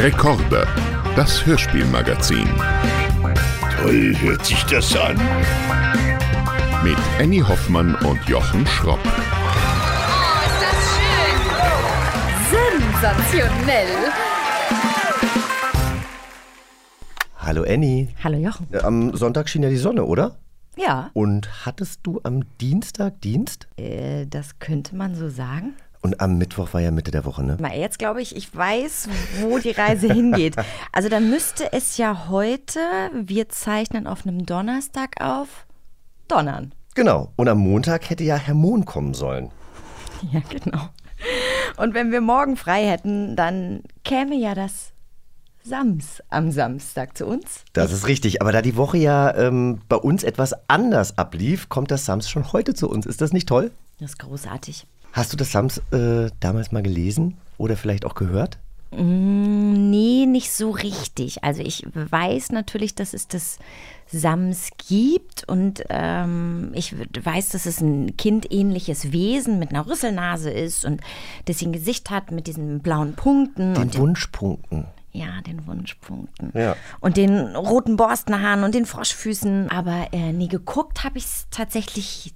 Rekorde, das Hörspielmagazin. Toll hört sich das an. Mit Annie Hoffmann und Jochen Schropp. Oh, ist das schön! Sensationell! Hallo Annie. Hallo Jochen. Äh, Am Sonntag schien ja die Sonne, oder? Ja, Und hattest du am Dienstag Dienst? äh, das könnte man so sagen. Und am Mittwoch war ja Mitte der Woche, ne? Mal jetzt glaube ich, ich weiß, wo die Reise hingeht. Also dann müsste es ja heute, wir zeichnen auf einem Donnerstag auf, donnern. Genau. Und am Montag hätte ja Herr Mohn kommen sollen. Ja, genau. Und wenn wir morgen frei hätten, dann käme ja das Sams am Samstag zu uns. Das ist richtig. Aber da die Woche ja ähm, bei uns etwas anders ablief, kommt das Sams schon heute zu uns. Ist das nicht toll? Das ist großartig. Hast du das Sams äh, damals mal gelesen oder vielleicht auch gehört? Mm, Nee, nicht so richtig. Also ich weiß natürlich, dass es das Sams gibt und ähm, ich weiß, dass es ein kindähnliches Wesen mit einer Rüsselnase ist und das ein Gesicht hat mit diesen blauen Punkten Den den, Wunschpunkten. ja, den Wunschpunkten Ja. und den roten Borstenhaaren und den Froschfüßen. Aber äh, nee, geguckt habe ich es tatsächlich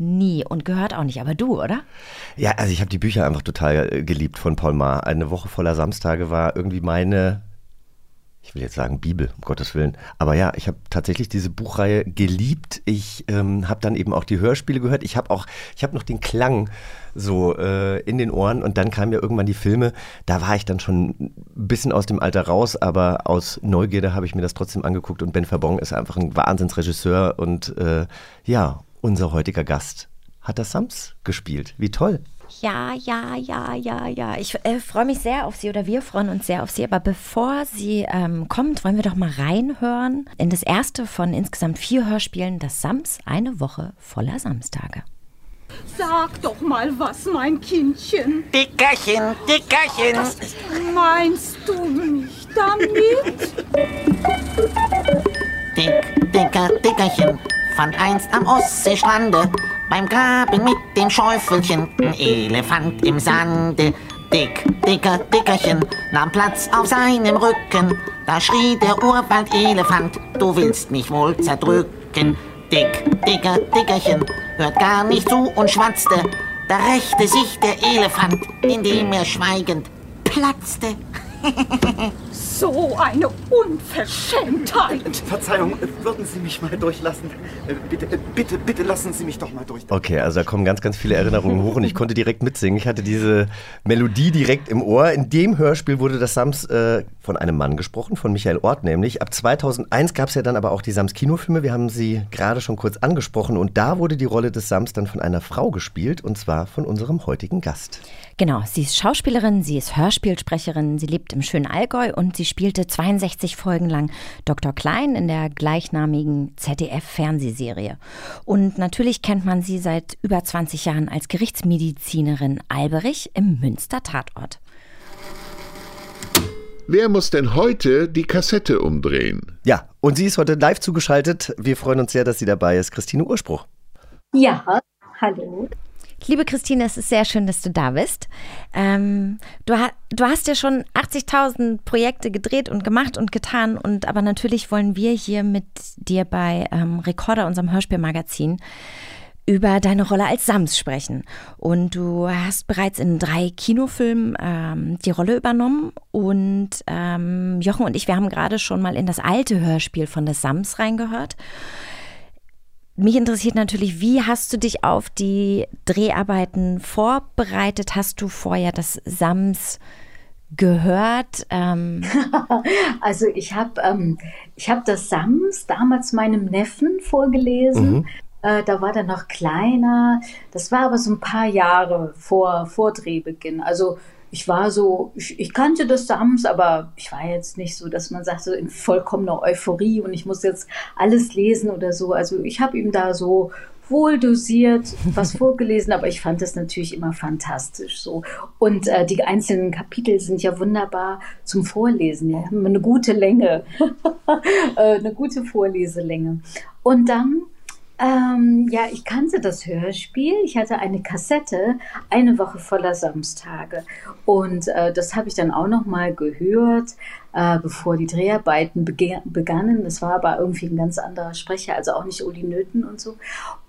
nie und gehört auch nicht. Aber du, oder? Ja, also ich habe die Bücher einfach total äh, geliebt von Paul Maar. Eine Woche voller Samstage war irgendwie meine, ich will jetzt sagen Bibel, um Gottes Willen. Aber ja, ich habe tatsächlich diese Buchreihe geliebt. Ich ähm, habe dann eben auch die Hörspiele gehört. Ich habe auch, ich habe noch den Klang so äh, in den Ohren und dann kamen ja irgendwann die Filme. Da war ich dann schon ein bisschen aus dem Alter raus, aber aus Neugierde habe ich mir das trotzdem angeguckt und Ben Verbong ist einfach ein Wahnsinnsregisseur und äh, ja, unser heutiger Gast hat das Sams gespielt. Wie toll. Ja, ja, ja, ja, ja. Ich äh, freue mich sehr auf Sie oder wir freuen uns sehr auf Sie. Aber bevor sie ähm, kommt, wollen wir doch mal reinhören in das erste von insgesamt vier Hörspielen, das Sams, eine Woche voller Samstage. Sag doch mal was, mein Kindchen. Dickerchen, Dickerchen. Meinst du mich damit? Dick, dicker, Dickerchen. Fand einst am Ostseestrande beim Graben mit dem Schäufelchen ein Elefant im Sande. Dick, dicker, Dickerchen nahm Platz auf seinem Rücken. Da schrie der Urwald-Elefant, du willst mich wohl zerdrücken. Dick, dicker, Dickerchen hört gar nicht zu und schwatzte. Da rächte sich der Elefant, indem er schweigend platzte. So eine Unverschämtheit. Verzeihung, würden Sie mich mal durchlassen? Äh, Bitte, äh, bitte, bitte lassen Sie mich doch mal durch. Okay, also da kommen ganz, ganz viele Erinnerungen hoch und ich konnte direkt mitsingen. Ich hatte diese Melodie direkt im Ohr. In dem Hörspiel wurde das Sams äh, von einem Mann gesprochen, von Michael Ort nämlich. Ab 2001 gab es ja dann aber auch die Sams Kinofilme. Wir haben sie gerade schon kurz angesprochen und da wurde die Rolle des Sams dann von einer Frau gespielt und zwar von unserem heutigen Gast. Genau, sie ist Schauspielerin, sie ist Hörspielsprecherin, sie lebt im schönen Allgäu und sie spielte 62 Folgen lang Dr. Klein in der gleichnamigen ZDF-Fernsehserie. Und natürlich kennt man sie seit über 20 Jahren als Gerichtsmedizinerin Alberich im Münster Tatort. Wer muss denn heute die Kassette umdrehen? Ja, und sie ist heute live zugeschaltet. Wir freuen uns sehr, dass sie dabei ist. Christine Urspruch. Ja, hallo. Liebe Christine, es ist sehr schön, dass du da bist. Ähm, du, ha du hast ja schon 80.000 Projekte gedreht und gemacht und getan. Und aber natürlich wollen wir hier mit dir bei ähm, Recorder, unserem Hörspielmagazin, über deine Rolle als Sams sprechen. Und du hast bereits in drei Kinofilmen ähm, die Rolle übernommen. Und ähm, Jochen und ich, wir haben gerade schon mal in das alte Hörspiel von des Sams reingehört. Mich interessiert natürlich, wie hast du dich auf die Dreharbeiten vorbereitet? Hast du vorher das Sams gehört? Ähm, Also ich habe ähm, ich hab das Sams damals meinem Neffen vorgelesen. Äh, da war der noch kleiner. Das war aber so ein paar Jahre vor, vor Drehbeginn. Also ich war so, ich, ich kannte das Sams, aber ich war jetzt nicht so, dass man sagt, so in vollkommener Euphorie und ich muss jetzt alles lesen oder so. Also ich habe ihm da so wohl dosiert was vorgelesen, aber ich fand das natürlich immer fantastisch so. Und äh, die einzelnen Kapitel sind ja wunderbar zum Vorlesen. Ja, haben eine gute Länge, äh, eine gute Vorleselänge. Und dann Ähm, ja, ich kannte das Hörspiel. Ich hatte eine Kassette, eine Woche voller Samstage. Und äh, das habe ich dann auch noch mal gehört, äh, bevor die Dreharbeiten begannen. Das war aber irgendwie ein ganz anderer Sprecher, also auch nicht Uli Nöten und so.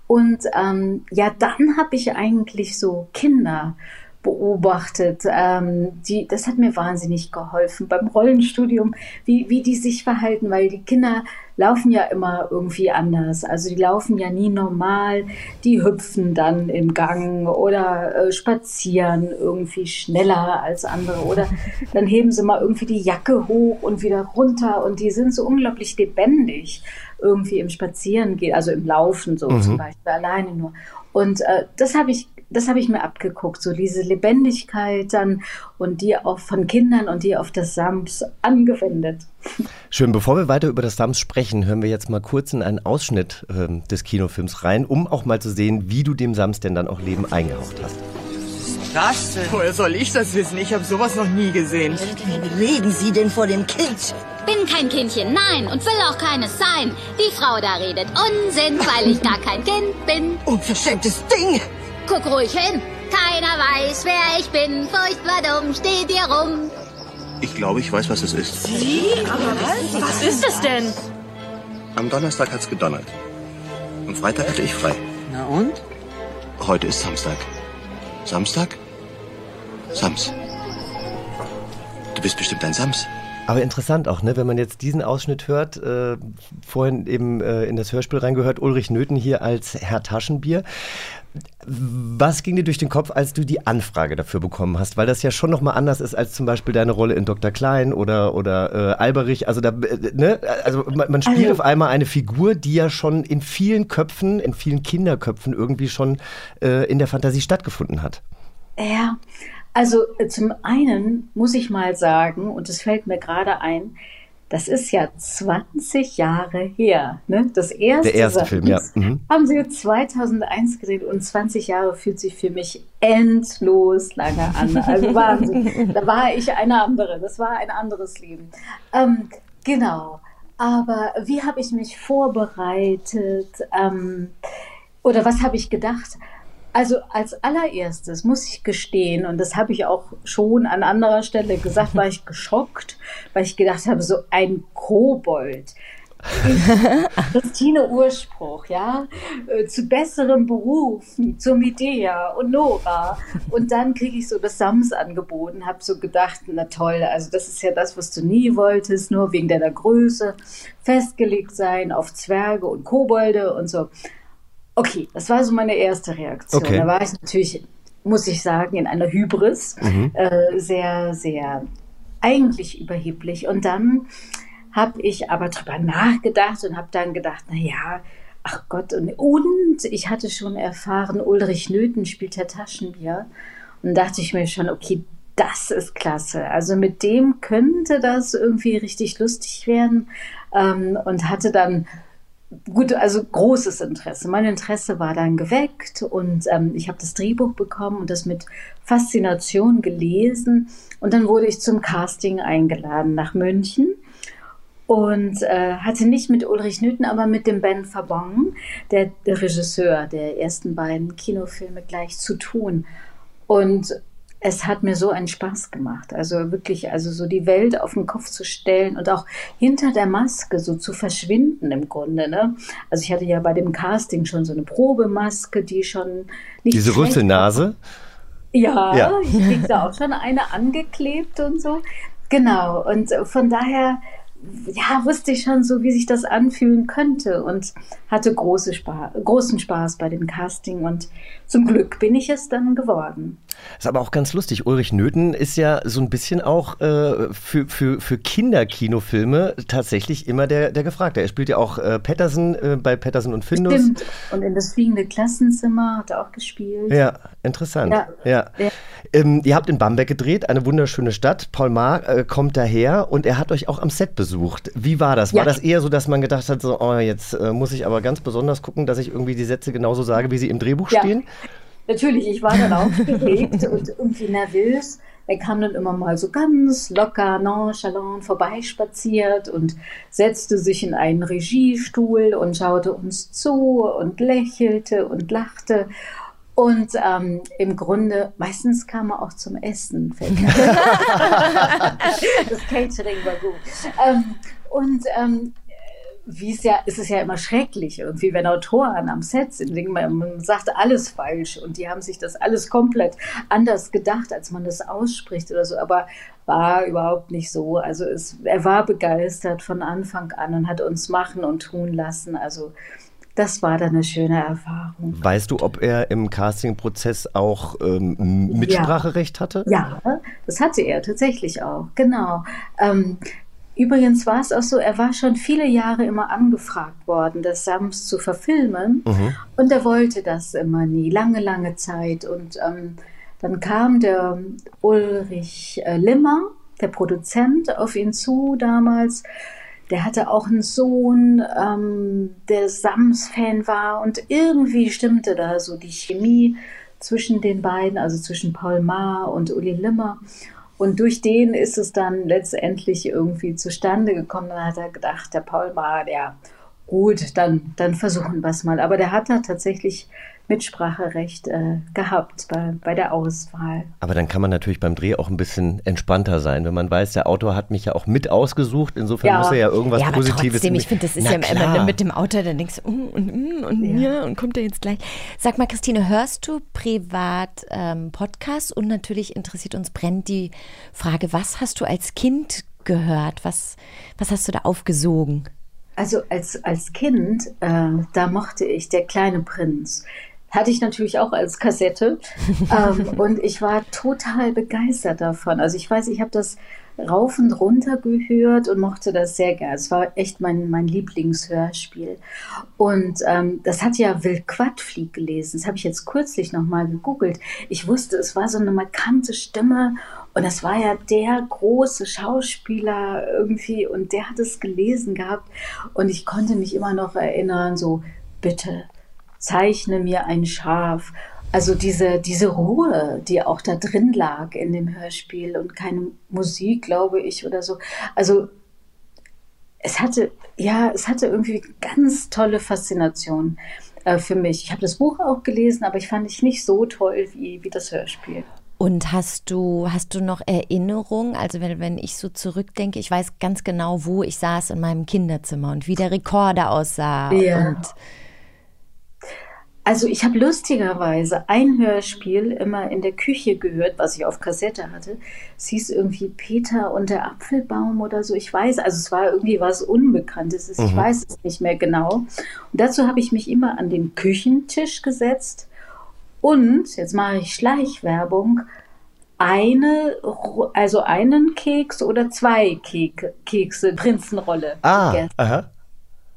Und ähm, ja, dann habe ich eigentlich so Kinder beobachtet. Ähm, die, das hat mir wahnsinnig geholfen beim Rollenstudium, wie, wie die sich verhalten, weil die Kinder laufen ja immer irgendwie anders. Also die laufen ja nie normal, die hüpfen dann im Gang oder äh, spazieren irgendwie schneller als andere oder dann heben sie mal irgendwie die Jacke hoch und wieder runter und die sind so unglaublich lebendig irgendwie im Spazieren gehen, also im Laufen so mhm. zum Beispiel, alleine nur. Und äh, das habe ich das habe ich mir abgeguckt, so diese Lebendigkeit dann und die auch von Kindern und die auf das Sams angewendet. Schön, bevor wir weiter über das Sams sprechen, hören wir jetzt mal kurz in einen Ausschnitt äh, des Kinofilms rein, um auch mal zu sehen, wie du dem Sams denn dann auch Leben eingehaucht hast. Das denn? Woher soll ich das wissen? Ich habe sowas noch nie gesehen. Wie reden Sie denn vor dem Kind? Bin kein Kindchen, nein, und will auch keines sein. Die Frau da redet Unsinn, weil ich gar kein Kind bin. Unverschämtes Ding! Guck ruhig hin. Keiner weiß, wer ich bin. Furchtbar dumm steht ihr rum. Ich glaube, ich weiß, was es ist. Sie? Aber was? Was ist es denn? Am Donnerstag hat's gedonnert. Am Freitag hatte ich frei. Na und? Heute ist Samstag. Samstag? Sams. Du bist bestimmt ein Sams. Aber interessant auch, ne, wenn man jetzt diesen Ausschnitt hört, äh, vorhin eben äh, in das Hörspiel reingehört, Ulrich Nöten hier als Herr Taschenbier. Was ging dir durch den Kopf, als du die Anfrage dafür bekommen hast? Weil das ja schon nochmal anders ist als zum Beispiel deine Rolle in Dr. Klein oder, oder äh, Alberich. Also, da, äh, ne? also man, man spielt also, auf einmal eine Figur, die ja schon in vielen Köpfen, in vielen Kinderköpfen irgendwie schon äh, in der Fantasie stattgefunden hat. Ja, also zum einen muss ich mal sagen, und es fällt mir gerade ein, das ist ja 20 Jahre her. Ne? Das erste, Der erste Film, ja. Mhm. Haben sie 2001 gedreht und 20 Jahre fühlt sich für mich endlos lange an. Also Wahnsinn. da war ich eine andere. Das war ein anderes Leben. Ähm, genau. Aber wie habe ich mich vorbereitet? Ähm, oder was habe ich gedacht? Also als allererstes muss ich gestehen, und das habe ich auch schon an anderer Stelle gesagt, war ich geschockt, weil ich gedacht habe, so ein Kobold. Ich, Christine Urspruch, ja, äh, zu besseren Berufen, zur Medea und Nora. Und dann kriege ich so das Sams angeboten, habe so gedacht, na toll, also das ist ja das, was du nie wolltest, nur wegen deiner Größe, festgelegt sein auf Zwerge und Kobolde und so. Okay, das war so meine erste Reaktion. Okay. Da war ich natürlich, muss ich sagen, in einer Hybris, mhm. äh, sehr, sehr eigentlich überheblich. Und dann habe ich aber drüber nachgedacht und habe dann gedacht, na ja, ach Gott, und, und ich hatte schon erfahren, Ulrich Nöten spielt Herr Taschenbier. Und dachte ich mir schon, okay, das ist klasse. Also mit dem könnte das irgendwie richtig lustig werden. Ähm, und hatte dann gut, also großes Interesse. Mein Interesse war dann geweckt und ähm, ich habe das Drehbuch bekommen und das mit Faszination gelesen. Und dann wurde ich zum Casting eingeladen nach München und äh, hatte nicht mit Ulrich Nütten, aber mit dem Ben Fabon, der, der Regisseur der ersten beiden Kinofilme, gleich zu tun. Und es hat mir so einen Spaß gemacht. Also wirklich, also so die Welt auf den Kopf zu stellen und auch hinter der Maske so zu verschwinden im Grunde. Ne? Also ich hatte ja bei dem Casting schon so eine Probemaske, die schon nicht. Diese Rüsselnase? Ja, ja, ich krieg da auch schon eine angeklebt und so. Genau. Und von daher ja, wusste ich schon so, wie sich das anfühlen könnte und hatte große Spaß, großen Spaß bei dem Casting und zum Glück bin ich es dann geworden. Ist aber auch ganz lustig. Ulrich Nöten ist ja so ein bisschen auch äh, für, für, für Kinderkinofilme tatsächlich immer der, der Gefragte. Er spielt ja auch äh, Patterson äh, bei Patterson und Findus. Stimmt. Und in das fliegende Klassenzimmer hat er auch gespielt. Ja, interessant. Ja. ja. ja. Ähm, ihr habt in Bamberg gedreht, eine wunderschöne Stadt. Paul Maar äh, kommt daher und er hat euch auch am Set besucht. Wie war das? War ja. das eher so, dass man gedacht hat, so, oh, jetzt äh, muss ich aber ganz besonders gucken, dass ich irgendwie die Sätze genauso sage, wie sie im Drehbuch stehen? Natürlich, ich war dann aufgeregt und irgendwie nervös. Er kam dann immer mal so ganz locker, nonchalant vorbeispaziert und setzte sich in einen Regiestuhl und schaute uns zu und lächelte und lachte. Und ähm, im Grunde, meistens kam er auch zum Essen. das Catering war gut. Ähm, und ähm, wie es ja, es ist ja immer schrecklich irgendwie, wenn Autoren am Set sind, man sagt alles falsch und die haben sich das alles komplett anders gedacht, als man das ausspricht oder so, aber war überhaupt nicht so. Also es, er war begeistert von Anfang an und hat uns machen und tun lassen. Also das war dann eine schöne Erfahrung. Weißt du, ob er im Castingprozess auch ähm, Mitspracherecht ja. hatte? Ja, das hatte er tatsächlich auch, genau. Ähm, Übrigens war es auch so, er war schon viele Jahre immer angefragt worden, das Sams zu verfilmen. Mhm. Und er wollte das immer nie, lange, lange Zeit. Und ähm, dann kam der Ulrich äh, Limmer, der Produzent, auf ihn zu damals. Der hatte auch einen Sohn, ähm, der Sams-Fan war. Und irgendwie stimmte da so die Chemie zwischen den beiden, also zwischen Paul Maar und Uli Limmer. Und durch den ist es dann letztendlich irgendwie zustande gekommen. Dann hat er gedacht, der Paul war der gut, dann, dann versuchen wir es mal. Aber der hat da tatsächlich Mitspracherecht äh, gehabt bei, bei der Auswahl. Aber dann kann man natürlich beim Dreh auch ein bisschen entspannter sein, wenn man weiß, der Autor hat mich ja auch mit ausgesucht. Insofern ja. muss er ja irgendwas ja, aber Positives. Trotzdem, ich finde, das ist Na, ja klar. immer mit dem Autor, dann denkst du, mm, und, mm, und, ja. ja. und kommt er jetzt gleich. Sag mal, Christine, hörst du privat ähm, Podcasts? Und natürlich interessiert uns brennt die Frage, was hast du als Kind gehört? Was, was hast du da aufgesogen? Also als, als Kind, äh, da mochte ich Der kleine Prinz. Hatte ich natürlich auch als Kassette. ähm, und ich war total begeistert davon. Also ich weiß, ich habe das rauf und runter gehört und mochte das sehr gerne. Es war echt mein, mein Lieblingshörspiel. Und ähm, das hat ja Will Quadflieg gelesen. Das habe ich jetzt kürzlich nochmal gegoogelt. Ich wusste, es war so eine markante Stimme und das war ja der große Schauspieler irgendwie und der hat es gelesen gehabt. Und ich konnte mich immer noch erinnern, so, bitte, zeichne mir ein Schaf. Also diese, diese Ruhe, die auch da drin lag in dem Hörspiel und keine Musik, glaube ich, oder so. Also es hatte, ja, es hatte irgendwie ganz tolle Faszination äh, für mich. Ich habe das Buch auch gelesen, aber ich fand es nicht so toll wie, wie das Hörspiel. Und hast du, hast du noch Erinnerungen? Also wenn, wenn ich so zurückdenke, ich weiß ganz genau, wo ich saß in meinem Kinderzimmer und wie der Rekorder aussah. Ja. Und also ich habe lustigerweise ein Hörspiel immer in der Küche gehört, was ich auf Kassette hatte. Es hieß irgendwie Peter und der Apfelbaum oder so. Ich weiß, also es war irgendwie was Unbekanntes. Ich mhm. weiß es nicht mehr genau. Und dazu habe ich mich immer an den Küchentisch gesetzt und, jetzt mache ich Schleichwerbung, eine, also einen Keks oder zwei Kek Kekse, Prinzenrolle. Ah, gegessen. aha.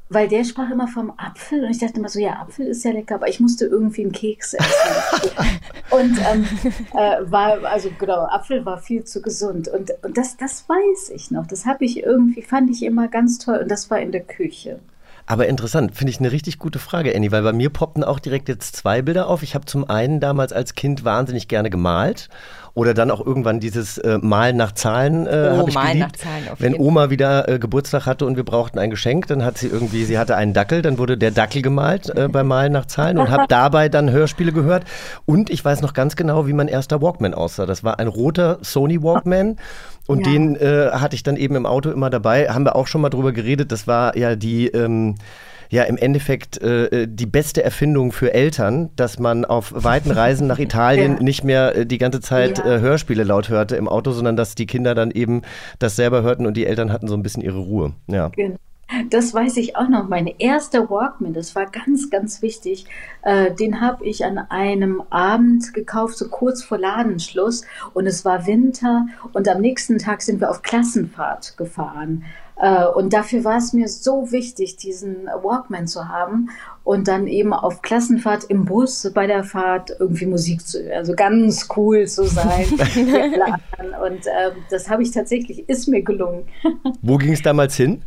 Weil der sprach immer vom Apfel und ich dachte immer so, ja, Apfel ist ja lecker, aber ich musste irgendwie einen Keks essen. und ähm, äh, war, also genau, Apfel war viel zu gesund. Und, und das, das weiß ich noch. Das habe ich irgendwie, fand ich immer ganz toll. Und das war in der Küche. Aber interessant, finde ich eine richtig gute Frage, Annie, weil bei mir poppten auch direkt jetzt zwei Bilder auf. Ich habe zum einen damals als Kind wahnsinnig gerne gemalt oder dann auch irgendwann dieses äh, Malen nach Zahlen äh, oh, habe ich Malen geliebt. nach Zahlen auf Wenn Oma wieder äh, Geburtstag hatte und wir brauchten ein Geschenk, dann hat sie irgendwie, sie hatte einen Dackel, dann wurde der Dackel gemalt äh, beim Malen nach Zahlen und habe dabei dann Hörspiele gehört. Und ich weiß noch ganz genau, wie mein erster Walkman aussah. Das war ein roter Sony Walkman. Und ja. den äh, hatte ich dann eben im Auto immer dabei. Haben wir auch schon mal drüber geredet. Das war ja die ähm, ja im Endeffekt äh, äh, die beste Erfindung für Eltern, dass man auf weiten Reisen nach Italien ja. nicht mehr äh, die ganze Zeit ja. äh, Hörspiele laut hörte im Auto, sondern dass die Kinder dann eben das selber hörten und die Eltern hatten so ein bisschen ihre Ruhe. Ja. Genau. Das weiß ich auch noch. Mein erster Walkman, das war ganz, ganz wichtig. Äh, den habe ich an einem Abend gekauft, so kurz vor Ladenschluss. Und es war Winter. Und am nächsten Tag sind wir auf Klassenfahrt gefahren. Äh, und dafür war es mir so wichtig, diesen Walkman zu haben und dann eben auf Klassenfahrt im Bus bei der Fahrt irgendwie Musik zu hören. Also ganz cool zu sein. und äh, das habe ich tatsächlich, ist mir gelungen. Wo ging es damals hin?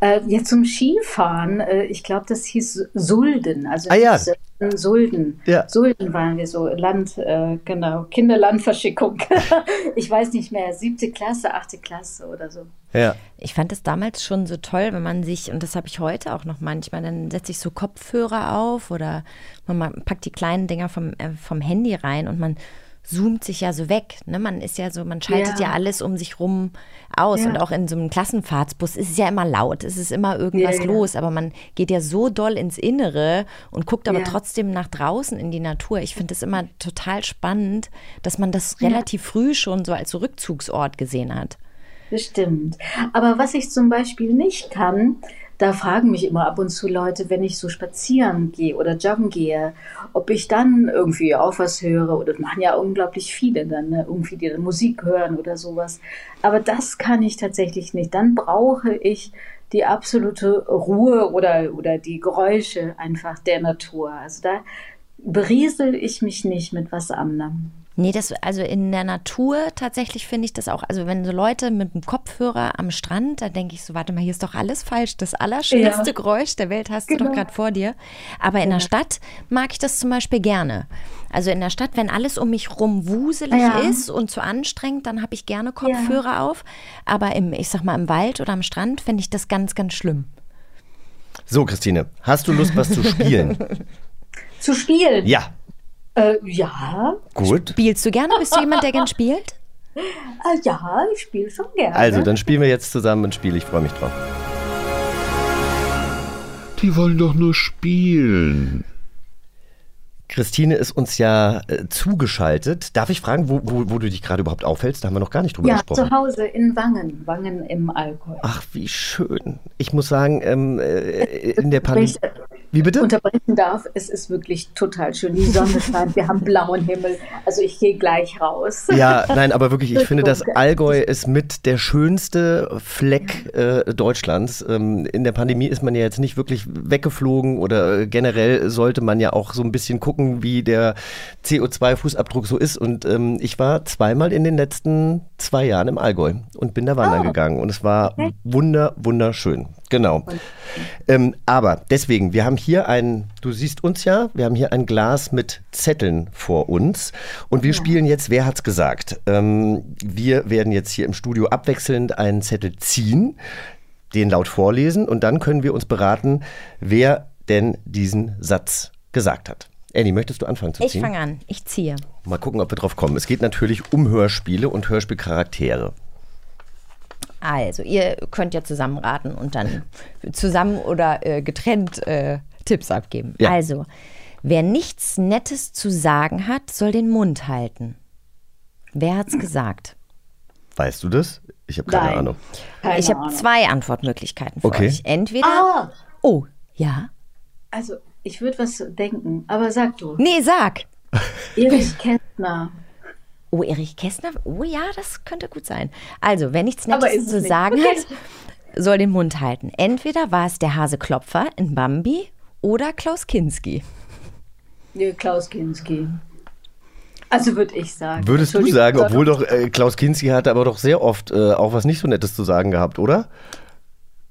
Äh, ja, zum Skifahren, äh, ich glaube, das hieß Sulden. Also Ah, ja. hieß, äh, Sulden. Ja. Sulden waren wir so, Land, äh, genau, Kinderlandverschickung. ich weiß nicht mehr, siebte Klasse, achte Klasse oder so. Ja. Ich fand es damals schon so toll, wenn man sich, und das habe ich heute auch noch manchmal, dann setze ich so Kopfhörer auf oder man ma- packt die kleinen Dinger vom, äh, vom Handy rein und man zoomt sich ja so weg. Ne? Man ist ja so, man schaltet ja, Ja. alles um sich rum aus. Ja. Und auch in so einem Klassenfahrtsbus ist es ja immer laut, es ist immer irgendwas Ja, los, aber man geht ja so doll ins Innere und guckt aber trotzdem nach draußen in die Natur. Ich finde es immer total spannend, dass man das relativ früh schon so als Rückzugsort gesehen hat. Das stimmt. Aber was ich zum Beispiel nicht kann, da fragen mich immer ab und zu Leute, wenn ich so spazieren gehe oder joggen gehe, ob ich dann irgendwie auch was höre. Oder das machen ja unglaublich viele dann, ne? irgendwie die dann Musik hören oder sowas. Aber das kann ich tatsächlich nicht. Dann brauche ich die absolute Ruhe oder, oder die Geräusche einfach der Natur. Also da beriesel ich mich nicht mit was anderem. Nee, das, also in der Natur tatsächlich finde ich das auch. Also wenn so Leute mit dem Kopfhörer am Strand, da denke ich so, warte mal, hier ist doch alles falsch. Das allerschönste Ja. Geräusch der Welt hast du Genau. doch gerade vor dir. Aber in der Stadt mag ich das zum Beispiel gerne. Also in der Stadt, wenn alles um mich rum wuselig Ja. ist und zu anstrengend, dann habe ich gerne Kopfhörer auf. Aber im, ich sag mal, im Wald oder am Strand finde ich das ganz, ganz schlimm. So, Christine, hast du Lust, was zu spielen? Zu spielen? ja. Äh, ja. Gut. Spielst du gerne? Bist du jemand, der gern spielt? Äh, ja, ich spiele schon gerne. Also, dann spielen wir jetzt zusammen ein Spiel. Ich freue mich drauf. Die wollen doch nur spielen. Christine ist uns ja äh, zugeschaltet. Darf ich fragen, wo, wo, wo du dich gerade überhaupt aufhältst? Da haben wir noch gar nicht drüber Ja, gesprochen. zu Hause in Wangen. Wangen im Allgäu. Ach, wie schön. Ich muss sagen, ähm, äh, in der Pandemie. Wie bitte? unterbrechen darf, es ist wirklich total schön. Die Sonne scheint, wir haben blauen Himmel. Also ich gehe gleich raus. Ja, nein, aber wirklich, ich finde, das. Allgäu ist mit der schönste Fleck äh, Deutschlands. Ähm, in der Pandemie ist man ja jetzt nicht wirklich weggeflogen oder äh, generell sollte man ja auch so ein bisschen gucken, wie der CO2-Fußabdruck so ist. Und ähm, ich war zweimal in den letzten zwei Jahren im Allgäu und bin da wandern Oh. gegangen und es war wunder, wunderschön. Genau. Ähm, aber deswegen, wir haben hier ein, du siehst uns ja, wir haben hier ein Glas mit Zetteln vor uns und wir spielen jetzt, wer hat's gesagt? Ähm, wir werden jetzt hier im Studio abwechselnd einen Zettel ziehen, den laut vorlesen und dann können wir uns beraten, wer denn diesen Satz gesagt hat. Annie, möchtest du anfangen zu Ich ziehen? fange an. Ich ziehe. Mal gucken, ob wir drauf kommen. Es geht natürlich um Hörspiele und Hörspielcharaktere. Also, ihr könnt ja zusammen raten und dann zusammen oder äh, getrennt äh, Tipps abgeben. Ja. Also, wer nichts Nettes zu sagen hat, soll den Mund halten. Wer hat's gesagt? Weißt du das? Ich habe keine Nein. Ahnung. Keine ich habe zwei Antwortmöglichkeiten für Okay. euch. Entweder. Ah, Oh, ja. also ich würde was denken, aber sag du. Nee, sag. Erich Kästner. Oh, Erich Kästner? Oh ja, das könnte gut sein. Also, wer nichts Nettes zu nicht. sagen Okay. hat, soll den Mund halten. Entweder war es der Hase Klopfer in Bambi oder Klaus Kinski. Nee, Klaus Kinski. Also würde ich sagen. Würdest du sagen, sag obwohl doch äh, Klaus Kinski hatte aber doch sehr oft äh, auch was nicht so Nettes zu sagen gehabt, oder?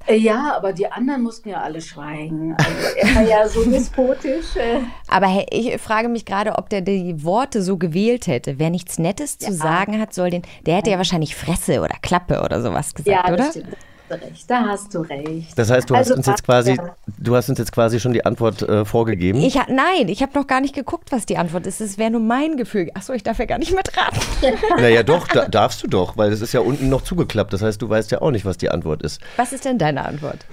Äh, Ja, aber die anderen mussten ja alle schweigen. Also er war ja so despotisch. Äh. Aber hey, ich frage mich gerade, ob der die Worte so gewählt hätte. Wer nichts Nettes zu sagen hat, soll den. Der hätte ja wahrscheinlich Fresse oder Klappe oder sowas gesagt, Ja, oder? stimmt. Da hast du recht. Da hast du recht. Das heißt, du Also hast uns jetzt quasi, ja. du hast uns jetzt quasi schon die Antwort äh, vorgegeben. Ich nein, ich habe noch gar nicht geguckt, was die Antwort ist. Es wäre nur mein Gefühl. Achso, ich darf ja gar nicht mitraten. naja, doch, da, darfst du doch, weil es ist ja unten noch zugeklappt. Das heißt, du weißt ja auch nicht, was die Antwort ist. Was ist denn deine Antwort?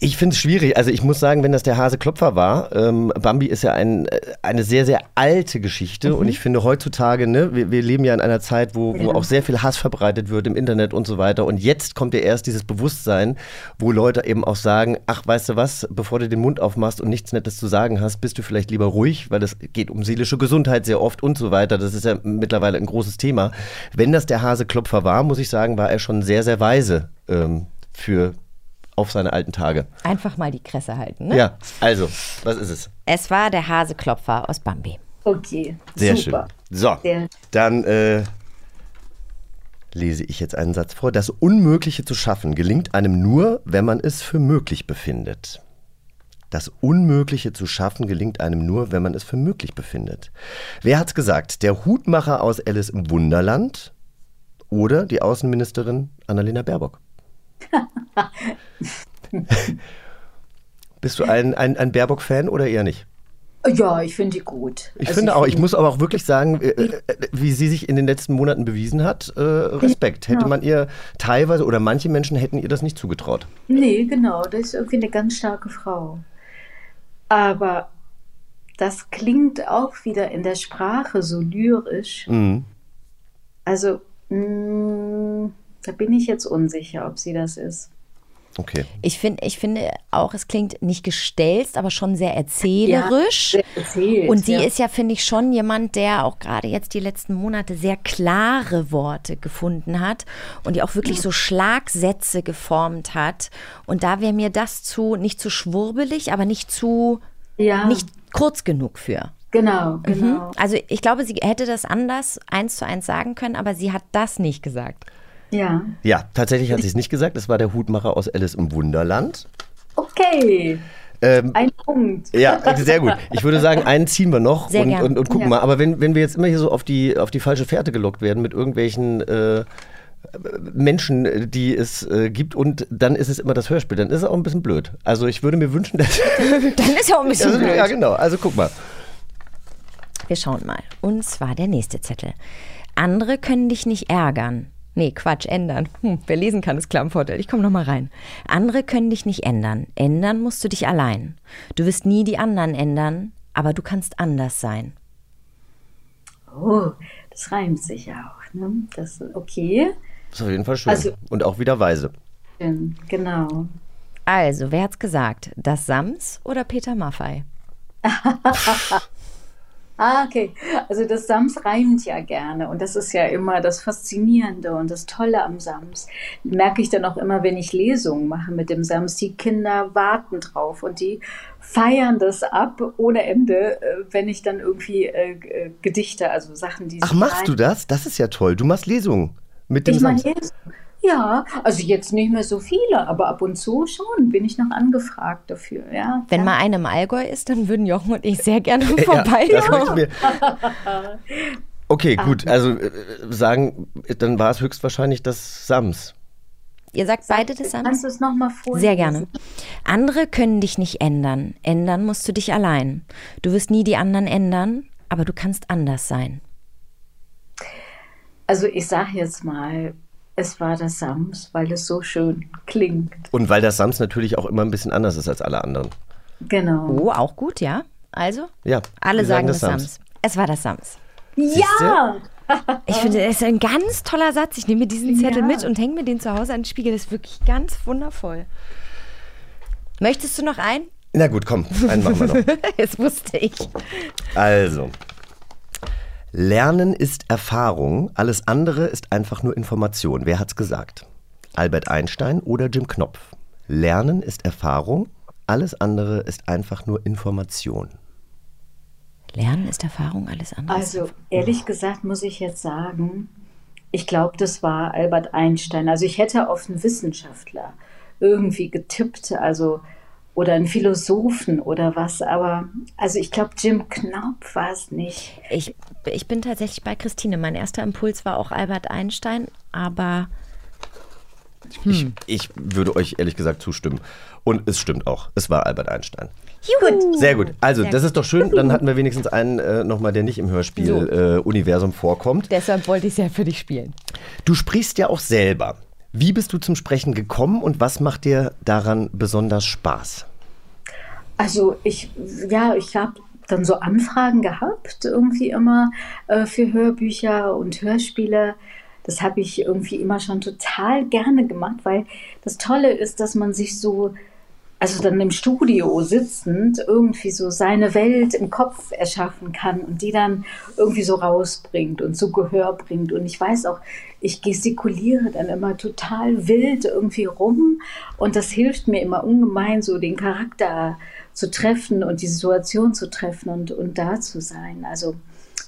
Ich finde es schwierig. Also ich muss sagen, wenn das der Hase Klopfer war, ähm, Bambi ist ja ein, äh, eine sehr, sehr alte Geschichte. Und ich finde heutzutage, ne, wir, wir leben ja in einer Zeit, wo, wo Ja. auch sehr viel Hass verbreitet wird im Internet und so weiter. Und jetzt kommt ja erst dieses Bewusstsein, wo Leute eben auch sagen, ach, weißt du was, bevor du den Mund aufmachst und nichts Nettes zu sagen hast, bist du vielleicht lieber ruhig, weil es geht um seelische Gesundheit sehr oft und so weiter. Das ist ja mittlerweile ein großes Thema. Wenn das der Hase Klopfer war, muss ich sagen, war er schon sehr, sehr weise ähm, für auf seine alten Tage. Einfach mal die Kresse halten, ne? Ja, also, was ist es? Es war der Haseklopfer aus Bambi. Okay, Sehr super. schön. So, Sehr- dann äh, lese ich jetzt einen Satz vor. Das Unmögliche zu schaffen gelingt einem nur, wenn man es für möglich befindet. Das Unmögliche zu schaffen gelingt einem nur, wenn man es für möglich befindet. Wer hat's gesagt? Der Hutmacher aus Alice im Wunderland oder die Außenministerin Annalena Baerbock? Bist du ein, ein, ein Baerbock-Fan oder eher nicht? Ja, ich finde die gut. Ich also finde ich auch, ich muss aber auch wirklich sagen, äh, äh, wie sie sich in den letzten Monaten bewiesen hat, äh, Respekt. Hätte ja. man ihr teilweise oder manche Menschen hätten ihr das nicht zugetraut. Nee, genau, das ist irgendwie eine ganz starke Frau. Aber das klingt auch wieder in der Sprache so lyrisch. Mhm. Also, mh, mm, da bin ich jetzt unsicher, ob sie das ist. Okay. Ich, find, ich finde auch, es klingt nicht gestelzt, aber schon sehr erzählerisch. Ja, sehr erzählt, und sie ja. ist ja, finde ich, schon jemand, der auch gerade jetzt die letzten Monate sehr klare Worte gefunden hat und die auch wirklich so Schlagsätze geformt hat. Und da wäre mir das zu, nicht zu schwurbelig, aber nicht zu, ja. nicht kurz genug für. Genau, genau. Mhm. Also ich glaube, sie hätte das anders eins zu eins sagen können, aber sie hat das nicht gesagt. Ja. Ja, tatsächlich hat sie es nicht gesagt. Es war der Hutmacher aus Alice im Wunderland. Okay. Ähm, ein Punkt. Ja, sehr gut. Ich würde sagen, einen ziehen wir noch sehr und, und, und, gucken ja. mal. Aber wenn, wenn wir jetzt immer hier so auf die, auf die falsche Fährte gelockt werden mit irgendwelchen äh, Menschen, die es äh, gibt und dann ist es immer das Hörspiel, dann ist es auch ein bisschen blöd. Also ich würde mir wünschen, dass... dann ist ja auch ein bisschen also, blöd. Ja, genau. Also guck mal. Wir schauen mal. Und zwar der nächste Zettel. Andere können dich nicht ärgern. Nee, Quatsch, ändern. Hm, wer lesen kann, ist klar im Vorteil. Ich komme nochmal rein. Andere können dich nicht ändern. Ändern musst du dich allein. Du wirst nie die anderen ändern, aber du kannst anders sein. Oh, das reimt sich ja auch. Ne? Das ist okay. Das ist auf jeden Fall schön. Also, Und auch wieder weise. Genau. Also, wer hat's gesagt? Das Sams oder Peter Maffei? Ah, okay. Also das Sams reimt ja gerne und das ist ja immer das Faszinierende und das Tolle am Sams. Merke ich dann auch immer, wenn ich Lesungen mache mit dem Sams. Die Kinder warten drauf und die feiern das ab ohne Ende, äh, wenn ich dann irgendwie äh, äh, Gedichte, also Sachen, die Ach, machst du das? Das ist ja toll. Du machst Lesungen mit dem ich Sams. Lesungen. Ja, also jetzt nicht mehr so viele, aber ab und zu schon bin ich noch angefragt dafür. Ja, Wenn ja. mal eine im Allgäu ist, dann würden Jochen und ich sehr gerne vorbeikommen. Ja, okay, gut. Also äh, sagen, dann war es höchstwahrscheinlich das Sams. Ihr sagt beide das Sams? Kannst du es nochmal vorlesen? Sehr gerne. Andere können dich nicht ändern. Ändern musst du dich allein. Du wirst nie die anderen ändern, aber du kannst anders sein. Also ich sage jetzt mal, es war das Sams, weil es so schön klingt. Und weil das Sams natürlich auch immer ein bisschen anders ist als alle anderen. Genau. Oh, auch gut, ja. Also? Ja. Alle sagen, das Sams. Sams. Es war das Sams. Ja! Ich finde, das ist ein ganz toller Satz. Ich nehme mir diesen Zettel ja. mit und hänge mir den zu Hause an den Spiegel. Das ist wirklich ganz wundervoll. Möchtest du noch einen? Na gut, komm, einen machen wir noch. das wusste ich. Also, Lernen ist Erfahrung, alles andere ist einfach nur Information. Wer hat's gesagt? Albert Einstein oder Jim Knopf? Lernen ist Erfahrung, alles andere ist einfach nur Information. Lernen ist Erfahrung, alles andere. Also ehrlich gesagt muss ich jetzt sagen, ich glaube, das war Albert Einstein. Also ich hätte auf einen Wissenschaftler irgendwie getippt. Also oder einen Philosophen oder was, aber also ich glaube, Jim Knopf war es nicht. Ich, ich bin tatsächlich bei Christine. Mein erster Impuls war auch Albert Einstein, aber. Hm. Ich, ich würde euch ehrlich gesagt zustimmen. Und es stimmt auch. Es war Albert Einstein. Gut. Sehr gut. Also, Sehr das ist doch schön. Dann hatten wir wenigstens einen äh, nochmal, der nicht im Hörspiel-Universum so. äh, vorkommt. Deshalb wollte ich es ja für dich spielen. Du sprichst ja auch selber. Wie bist du zum Sprechen gekommen und was macht dir daran besonders Spaß? Also ich, ja, ich habe dann so Anfragen gehabt, irgendwie immer äh, für Hörbücher und Hörspiele. Das habe ich irgendwie immer schon total gerne gemacht, weil das Tolle ist, dass man sich so also dann im Studio sitzend irgendwie so seine Welt im Kopf erschaffen kann und die dann irgendwie so rausbringt und zu Gehör bringt. Und ich weiß auch, ich gestikuliere dann immer total wild irgendwie rum und das hilft mir immer ungemein, so den Charakter zu treffen und die Situation zu treffen und, und da zu sein. Also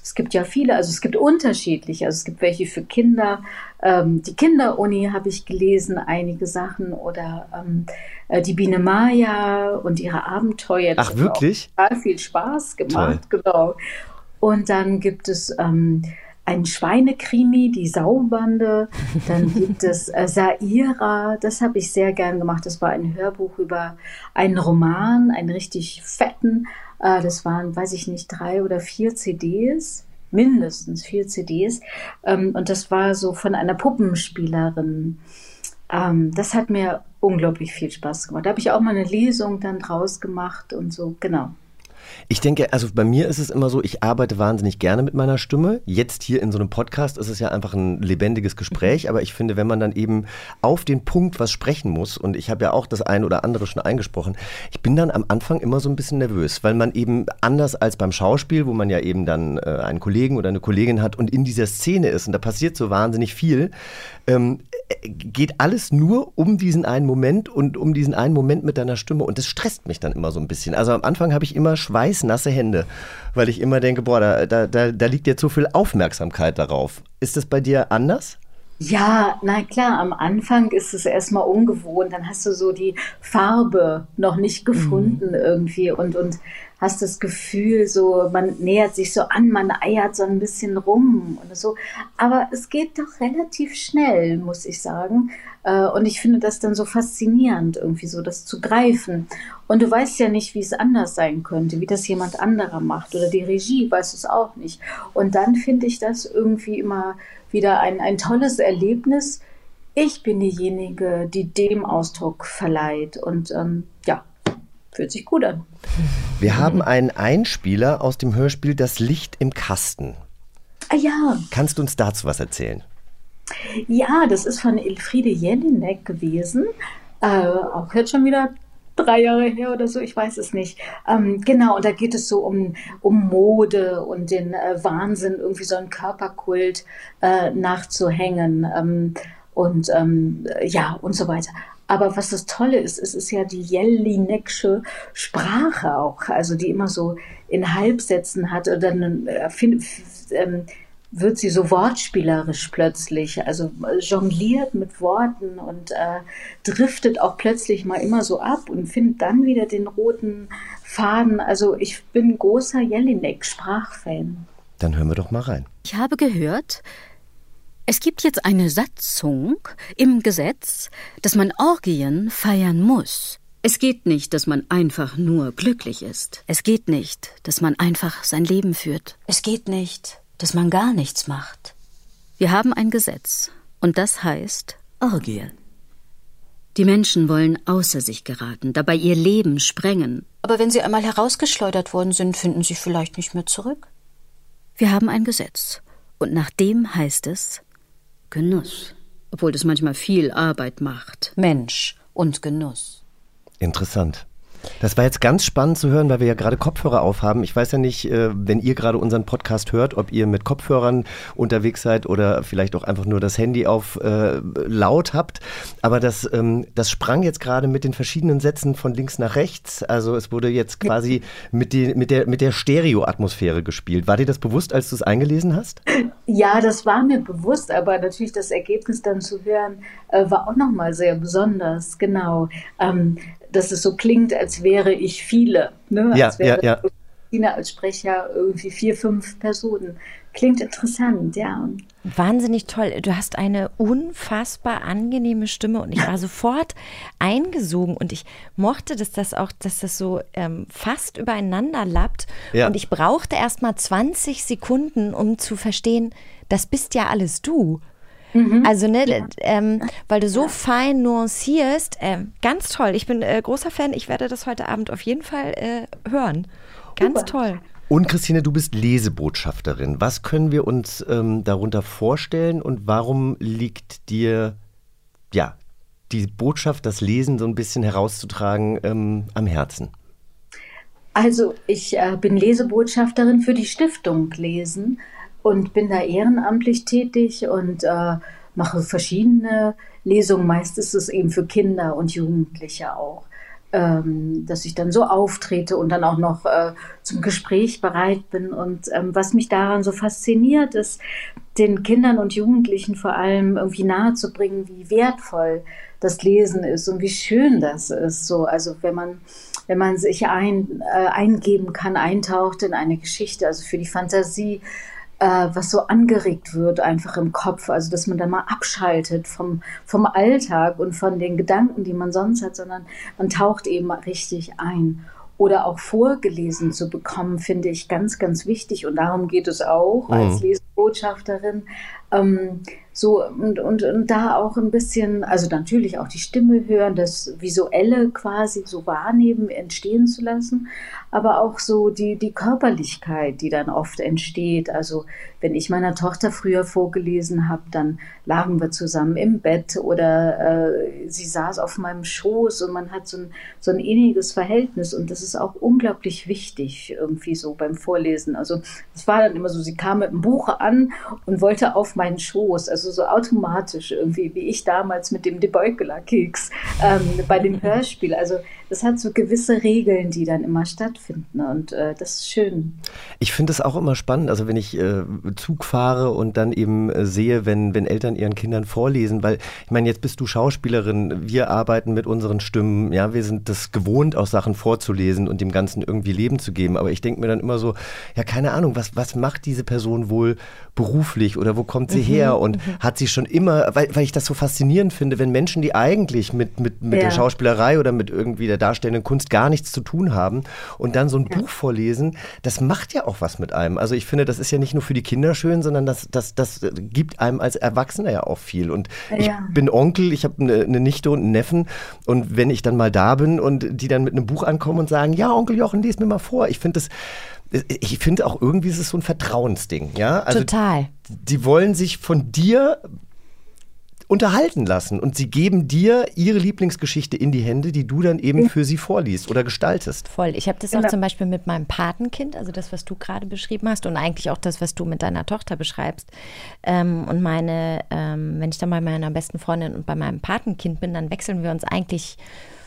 es gibt ja viele, also es gibt unterschiedliche. Also es gibt welche für Kinder. Ähm, die Kinderuni habe ich gelesen, einige Sachen oder ähm, äh, die Biene Maya und ihre Abenteuer. Das Ach wirklich? Total viel Spaß gemacht, Toll. genau. Und dann gibt es ähm, ein Schweinekrimi, die Saubande. Dann gibt es äh, Saira, das habe ich sehr gern gemacht. Das war ein Hörbuch über einen Roman, einen richtig fetten. Äh, das waren, weiß ich nicht, drei oder vier CDs, mindestens vier CDs. Ähm, und das war so von einer Puppenspielerin. Ähm, das hat mir unglaublich viel Spaß gemacht. Da habe ich auch mal eine Lesung dann draus gemacht und so, genau. Ich denke, also bei mir ist es immer so, ich arbeite wahnsinnig gerne mit meiner Stimme. Jetzt hier in so einem Podcast ist es ja einfach ein lebendiges Gespräch, aber ich finde, wenn man dann eben auf den Punkt was sprechen muss, und ich habe ja auch das ein oder andere schon eingesprochen, ich bin dann am Anfang immer so ein bisschen nervös, weil man eben anders als beim Schauspiel, wo man ja eben dann äh, einen Kollegen oder eine Kollegin hat und in dieser Szene ist und da passiert so wahnsinnig viel, ähm, geht alles nur um diesen einen Moment und um diesen einen Moment mit deiner Stimme und das stresst mich dann immer so ein bisschen. Also am Anfang habe ich immer schweißnasse Hände, weil ich immer denke, boah, da, da, da, da liegt jetzt so viel Aufmerksamkeit darauf. Ist das bei dir anders? Ja, na klar, am Anfang ist es erstmal ungewohnt, dann hast du so die Farbe noch nicht gefunden mhm. irgendwie und, und hast das Gefühl, so man nähert sich so an, man eiert so ein bisschen rum und so. Aber es geht doch relativ schnell, muss ich sagen. Äh, und ich finde das dann so faszinierend, irgendwie so das zu greifen. Und du weißt ja nicht, wie es anders sein könnte, wie das jemand anderer macht oder die Regie weiß es auch nicht. Und dann finde ich das irgendwie immer wieder ein, ein tolles Erlebnis. Ich bin diejenige, die dem Ausdruck verleiht. Und ähm, ja, Fühlt sich gut an. Wir haben einen Einspieler aus dem Hörspiel Das Licht im Kasten. Ah ja. Kannst du uns dazu was erzählen? Ja, das ist von Elfriede Jelinek gewesen. Äh, auch jetzt schon wieder drei Jahre her oder so, ich weiß es nicht. Ähm, genau, und da geht es so um, um Mode und den äh, Wahnsinn, irgendwie so einen Körperkult äh, nachzuhängen. Ähm, und ähm, ja, und so weiter. Aber was das Tolle ist, es ist ja die Jellinek'sche Sprache auch, also die immer so in Halbsätzen hat oder dann äh, find, ähm, wird sie so wortspielerisch plötzlich, also jongliert mit Worten und äh, driftet auch plötzlich mal immer so ab und findet dann wieder den roten Faden. Also ich bin großer Jelinek-Sprachfan. Dann hören wir doch mal rein. Ich habe gehört, es gibt jetzt eine Satzung im Gesetz, dass man Orgien feiern muss. Es geht nicht, dass man einfach nur glücklich ist. Es geht nicht, dass man einfach sein Leben führt. Es geht nicht, dass man gar nichts macht. Wir haben ein Gesetz, und das heißt Orgie. Die Menschen wollen außer sich geraten, dabei ihr Leben sprengen. Aber wenn sie einmal herausgeschleudert worden sind, finden sie vielleicht nicht mehr zurück. Wir haben ein Gesetz, und nach dem heißt es Genuss. Obwohl das manchmal viel Arbeit macht. Mensch und Genuss. Interessant. Das war jetzt ganz spannend zu hören, weil wir ja gerade Kopfhörer aufhaben. Ich weiß ja nicht, äh, wenn ihr gerade unseren Podcast hört, ob ihr mit Kopfhörern unterwegs seid oder vielleicht auch einfach nur das Handy auf äh, laut habt. Aber das, ähm, das sprang jetzt gerade mit den verschiedenen Sätzen von links nach rechts. Also es wurde jetzt quasi mit, die, mit der, mit der Stereo-Atmosphäre gespielt. War dir das bewusst, als du es eingelesen hast? Ja, das war mir bewusst, aber natürlich das Ergebnis dann zu hören, äh, war auch nochmal sehr besonders. Genau. Ähm, dass es so klingt, als wäre ich viele. Ne? Ja, als wäre ja, ja. Als Sprecher irgendwie vier, fünf Personen. Klingt interessant, ja. Wahnsinnig toll. Du hast eine unfassbar angenehme Stimme und ich war sofort eingesogen und ich mochte das, das auch, dass das so ähm, fast übereinander lappt. Ja. Und ich brauchte erst mal 20 Sekunden, um zu verstehen, das bist ja alles du. Mhm. Also, ne, ja. ähm, weil du so ja. fein nuancierst. Äh, ganz toll. Ich bin äh, großer Fan. Ich werde das heute Abend auf jeden Fall äh, hören. Ganz Super. toll. Und Christine, du bist Lesebotschafterin. Was können wir uns ähm, darunter vorstellen und warum liegt dir ja die Botschaft, das Lesen so ein bisschen herauszutragen ähm, am Herzen? Also ich äh, bin Lesebotschafterin für die Stiftung Lesen und bin da ehrenamtlich tätig und äh, mache verschiedene Lesungen. Meist ist es eben für Kinder und Jugendliche auch. ähm, dass ich dann so auftrete und dann auch noch äh, zum Gespräch bereit bin. Und ähm, was mich daran so fasziniert, ist, den Kindern und Jugendlichen vor allem irgendwie nahezubringen, wie wertvoll das Lesen ist und wie schön das ist. So, also wenn man wenn man sich ein, äh, eingeben kann, eintaucht in eine Geschichte, also für die Fantasie äh, was so angeregt wird einfach im Kopf. Also dass man da mal abschaltet vom, vom Alltag und von den Gedanken, die man sonst hat, sondern man taucht eben richtig ein. Oder auch vorgelesen zu bekommen, finde ich ganz, ganz wichtig. Und darum geht es auch mhm. als Lesebotschafterin. Ähm, so und, und, und da auch ein bisschen, also natürlich auch die Stimme hören, das Visuelle quasi so wahrnehmen, entstehen zu lassen, aber auch so die, die Körperlichkeit, die dann oft entsteht. Also wenn ich meiner Tochter früher vorgelesen habe, dann lagen wir zusammen im Bett oder äh, sie saß auf meinem Schoß und man hat so ein, so ein inniges Verhältnis und das ist auch unglaublich wichtig irgendwie so beim Vorlesen. Also es war dann immer so, sie kam mit einem Buch an und wollte auf meinen Schoß, also so automatisch irgendwie, wie ich damals mit dem Debeukeler-Keks ähm, bei dem Hörspiel. Also das hat so gewisse Regeln, die dann immer stattfinden und äh, das ist schön. Ich finde es auch immer spannend, also wenn ich äh, Zug fahre und dann eben äh, sehe, wenn, wenn Eltern ihren Kindern vorlesen, weil ich meine, jetzt bist du Schauspielerin, wir arbeiten mit unseren Stimmen, ja, wir sind das gewohnt, auch Sachen vorzulesen und dem Ganzen irgendwie Leben zu geben, aber ich denke mir dann immer so, ja, keine Ahnung, was, was macht diese Person wohl beruflich oder wo kommt sie mhm, her und mhm. hat sie schon immer, weil, weil ich das so faszinierend finde, wenn Menschen, die eigentlich mit, mit, mit ja. der Schauspielerei oder mit irgendwie der darstellenden Kunst gar nichts zu tun haben und dann so ein ja. Buch vorlesen, das macht ja auch was mit einem. Also ich finde, das ist ja nicht nur für die Kinder schön, sondern das, das, das gibt einem als Erwachsener ja auch viel. Und ja. ich bin Onkel, ich habe eine, eine Nichte und einen Neffen und wenn ich dann mal da bin und die dann mit einem Buch ankommen und sagen, ja, Onkel Jochen, lies mir mal vor. Ich finde das ich finde auch irgendwie ist es so ein Vertrauensding, ja? Also Total. Die wollen sich von dir unterhalten lassen und sie geben dir ihre Lieblingsgeschichte in die Hände, die du dann eben für sie vorliest oder gestaltest. Voll. Ich habe das auch zum Beispiel mit meinem Patenkind, also das, was du gerade beschrieben hast und eigentlich auch das, was du mit deiner Tochter beschreibst. Ähm, und meine, ähm, wenn ich dann bei meiner besten Freundin und bei meinem Patenkind bin, dann wechseln wir uns eigentlich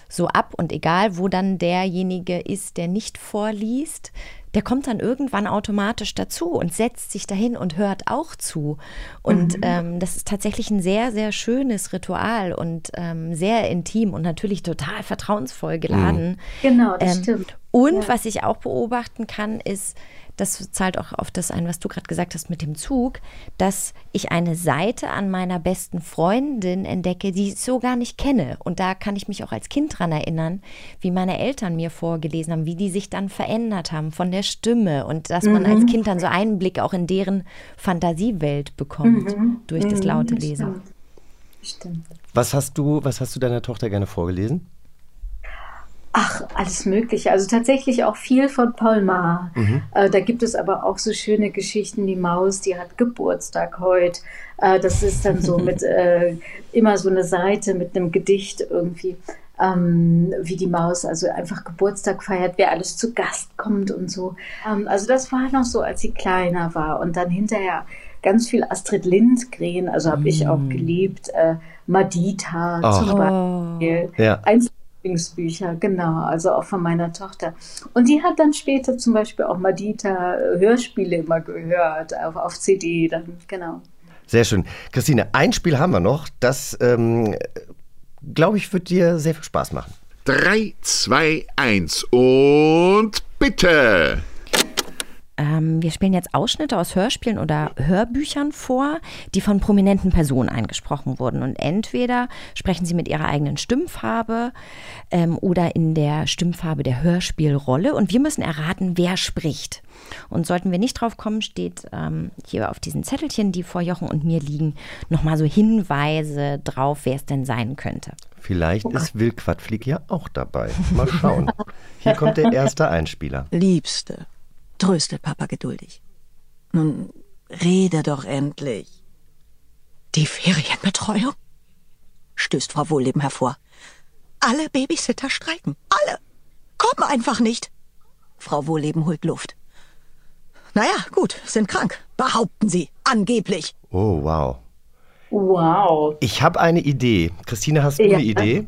so ab und egal, wo dann derjenige ist, der nicht vorliest, der kommt dann irgendwann automatisch dazu und setzt sich dahin und hört auch zu. Und mhm. ähm, das ist tatsächlich ein sehr, sehr schönes Ritual und ähm, sehr intim und natürlich total vertrauensvoll geladen. Genau, das ähm, stimmt. Und ja. was ich auch beobachten kann, ist, das zahlt auch auf das ein, was du gerade gesagt hast mit dem Zug, dass ich eine Seite an meiner besten Freundin entdecke, die ich so gar nicht kenne. Und da kann ich mich auch als Kind dran erinnern, wie meine Eltern mir vorgelesen haben, wie die sich dann verändert haben von der Stimme und dass man als mhm. Kind dann so einen Blick auch in deren Fantasiewelt bekommt mhm. durch das mhm, laute Lesen. Stimmt. Was hast du, was hast du deiner Tochter gerne vorgelesen? Ach, alles Mögliche. Also tatsächlich auch viel von Paul Maar. Mhm. Äh, da gibt es aber auch so schöne Geschichten. Die Maus, die hat Geburtstag heute. Äh, das ist dann so mit äh, immer so eine Seite mit einem Gedicht irgendwie. Ähm, wie die Maus also einfach Geburtstag feiert, wer alles zu Gast kommt und so. Ähm, also das war noch so, als sie kleiner war. Und dann hinterher ganz viel Astrid Lindgren, also habe mm. ich auch geliebt. Äh, Madita oh. zum Beispiel. Ja. Eins Lieblingsbücher, genau, also auch von meiner Tochter. Und die hat dann später zum Beispiel auch Madita äh, Hörspiele immer gehört, auf, auf CD dann, genau. Sehr schön. Christine, ein Spiel haben wir noch, das, ähm, glaube ich, wird dir sehr viel Spaß machen. 3, 2, 1 und bitte! Ähm, wir spielen jetzt Ausschnitte aus Hörspielen oder Hörbüchern vor, die von prominenten Personen eingesprochen wurden. Und entweder sprechen sie mit ihrer eigenen Stimmfarbe ähm, oder in der Stimmfarbe der Hörspielrolle. Und wir müssen erraten, wer spricht. Und sollten wir nicht drauf kommen, steht ähm, hier auf diesen Zettelchen, die vor Jochen und mir liegen, nochmal so Hinweise drauf, wer es denn sein könnte. Vielleicht ist Wilquatflieg ja auch dabei. Mal schauen. Hier kommt der erste Einspieler. Liebste, tröstet Papa geduldig. Nun, rede doch endlich. Die Ferienbetreuung? stößt Frau Wohlleben hervor. Alle Babysitter streiken. Alle. Kommen einfach nicht. Frau Wohlleben holt Luft. Naja, gut, sind krank. Behaupten Sie. Angeblich. Oh, wow. Wow. Ich habe eine Idee. Christine, hast du ja. eine Idee?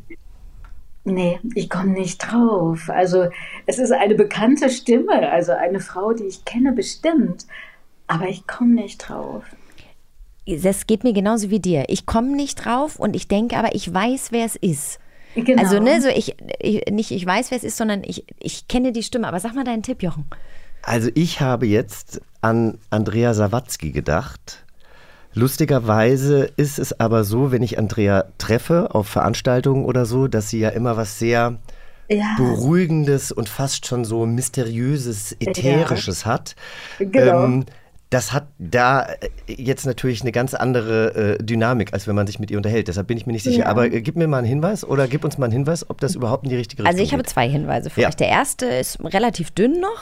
Nee, ich komme nicht drauf. Also es ist eine bekannte Stimme, also eine Frau, die ich kenne bestimmt. Aber ich komme nicht drauf. Das geht mir genauso wie dir. Ich komme nicht drauf und ich denke aber, ich weiß, wer es ist. Genau. Also, ne, so ich, ich, nicht ich weiß, wer es ist, sondern ich, ich kenne die Stimme. Aber sag mal deinen Tipp, Jochen. Also ich habe jetzt an Andrea Sawatzki gedacht. Lustigerweise ist es aber so, wenn ich Andrea treffe auf Veranstaltungen oder so, dass sie ja immer was sehr Ja. Beruhigendes und fast schon so mysteriöses, ätherisches hat. Genau. Ähm, das hat da äh, jetzt natürlich eine ganz andere äh, Dynamik, als wenn man sich mit ihr unterhält. Deshalb bin ich mir nicht sicher. Ja. Aber äh, gib mir mal einen Hinweis oder gib uns mal einen Hinweis, ob das überhaupt in die richtige Richtung Also ich habe geht. zwei Hinweise für Ja. euch. Der erste ist relativ dünn noch.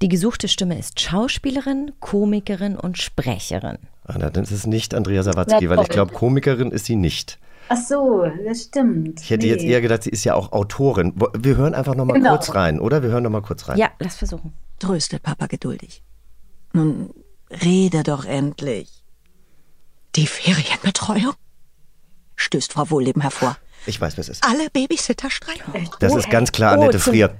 Die gesuchte Stimme ist Schauspielerin, Komikerin und Sprecherin. Ah, na, dann ist es nicht Andrea Sawatzki, weil ich glaube, Komikerin ist sie nicht. Ach so, das stimmt. Ich hätte jetzt Nee. eher gedacht, sie ist ja auch Autorin. Wir hören einfach noch mal Genau. kurz rein, oder? Wir hören noch mal kurz rein. Ja, lass versuchen. Tröstet Papa geduldig. Nun, rede doch endlich. Die Ferienbetreuung? Stößt Frau Wohlleben hervor. Ich weiß, wer es ist. Alle Babysitter streiken. Das ist ganz klar Annette Oh, zum- Frier.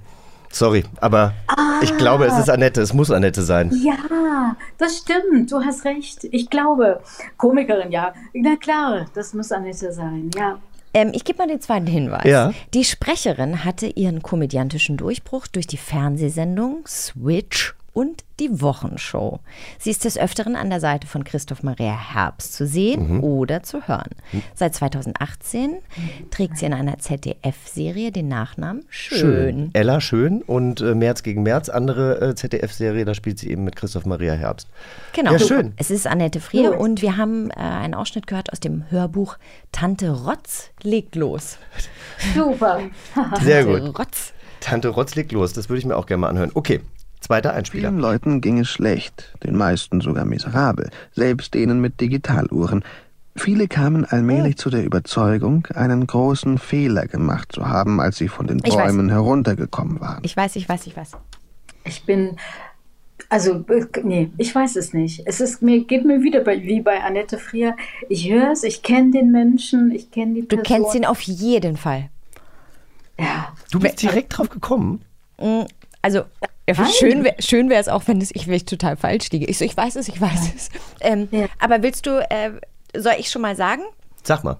Sorry, aber Ah. ich glaube, es ist Annette. Es muss Annette sein. Ja, das stimmt. Du hast recht. Ich glaube. Komikerin, ja. Na klar, das muss Annette sein. Ja. Ähm, ich gebe mal den zweiten Hinweis. Ja. Die Sprecherin hatte ihren komödiantischen Durchbruch durch die Fernsehsendung Switch und die Wochenshow. Sie ist des Öfteren an der Seite von Christoph Maria Herbst zu sehen Mhm. oder zu hören. Seit 2018 trägt sie in einer ZDF-Serie den Nachnamen Schön. Ella Schön und äh, März gegen März, andere äh, ZDF-Serie, da spielt sie eben mit Christoph Maria Herbst. Genau. Ja, schön. Es ist Annette Frier Cool. und wir haben äh, einen Ausschnitt gehört aus dem Hörbuch Tante Rotz legt los. Super. Sehr Tante gut. Rotz. Tante Rotz legt los, das würde ich mir auch gerne mal anhören. Okay, zweiter Einspieler. Vielen Leuten ging es schlecht, den meisten sogar miserabel, selbst denen mit Digitaluhren. Viele kamen allmählich zu der Überzeugung, einen großen Fehler gemacht zu haben, als sie von den Ich weiß. Bäumen heruntergekommen waren. Ich weiß, ich weiß, ich weiß. Ich bin. Also, nee, ich weiß es nicht. Es ist mir, geht mir wieder bei, wie bei Annette Frier. Ich höre es, ich kenne den Menschen, ich kenne die Du Person. kennst ihn auf jeden Fall. Ja. Du bist direkt drauf gekommen. Mm, Also, ja, schön wäre schön wär's auch, wenn es, ich, wenn ich total falsch liege. Ich so, ich weiß es, ich weiß es. Ähm, Aber willst du, äh, soll ich schon mal sagen? Sag mal,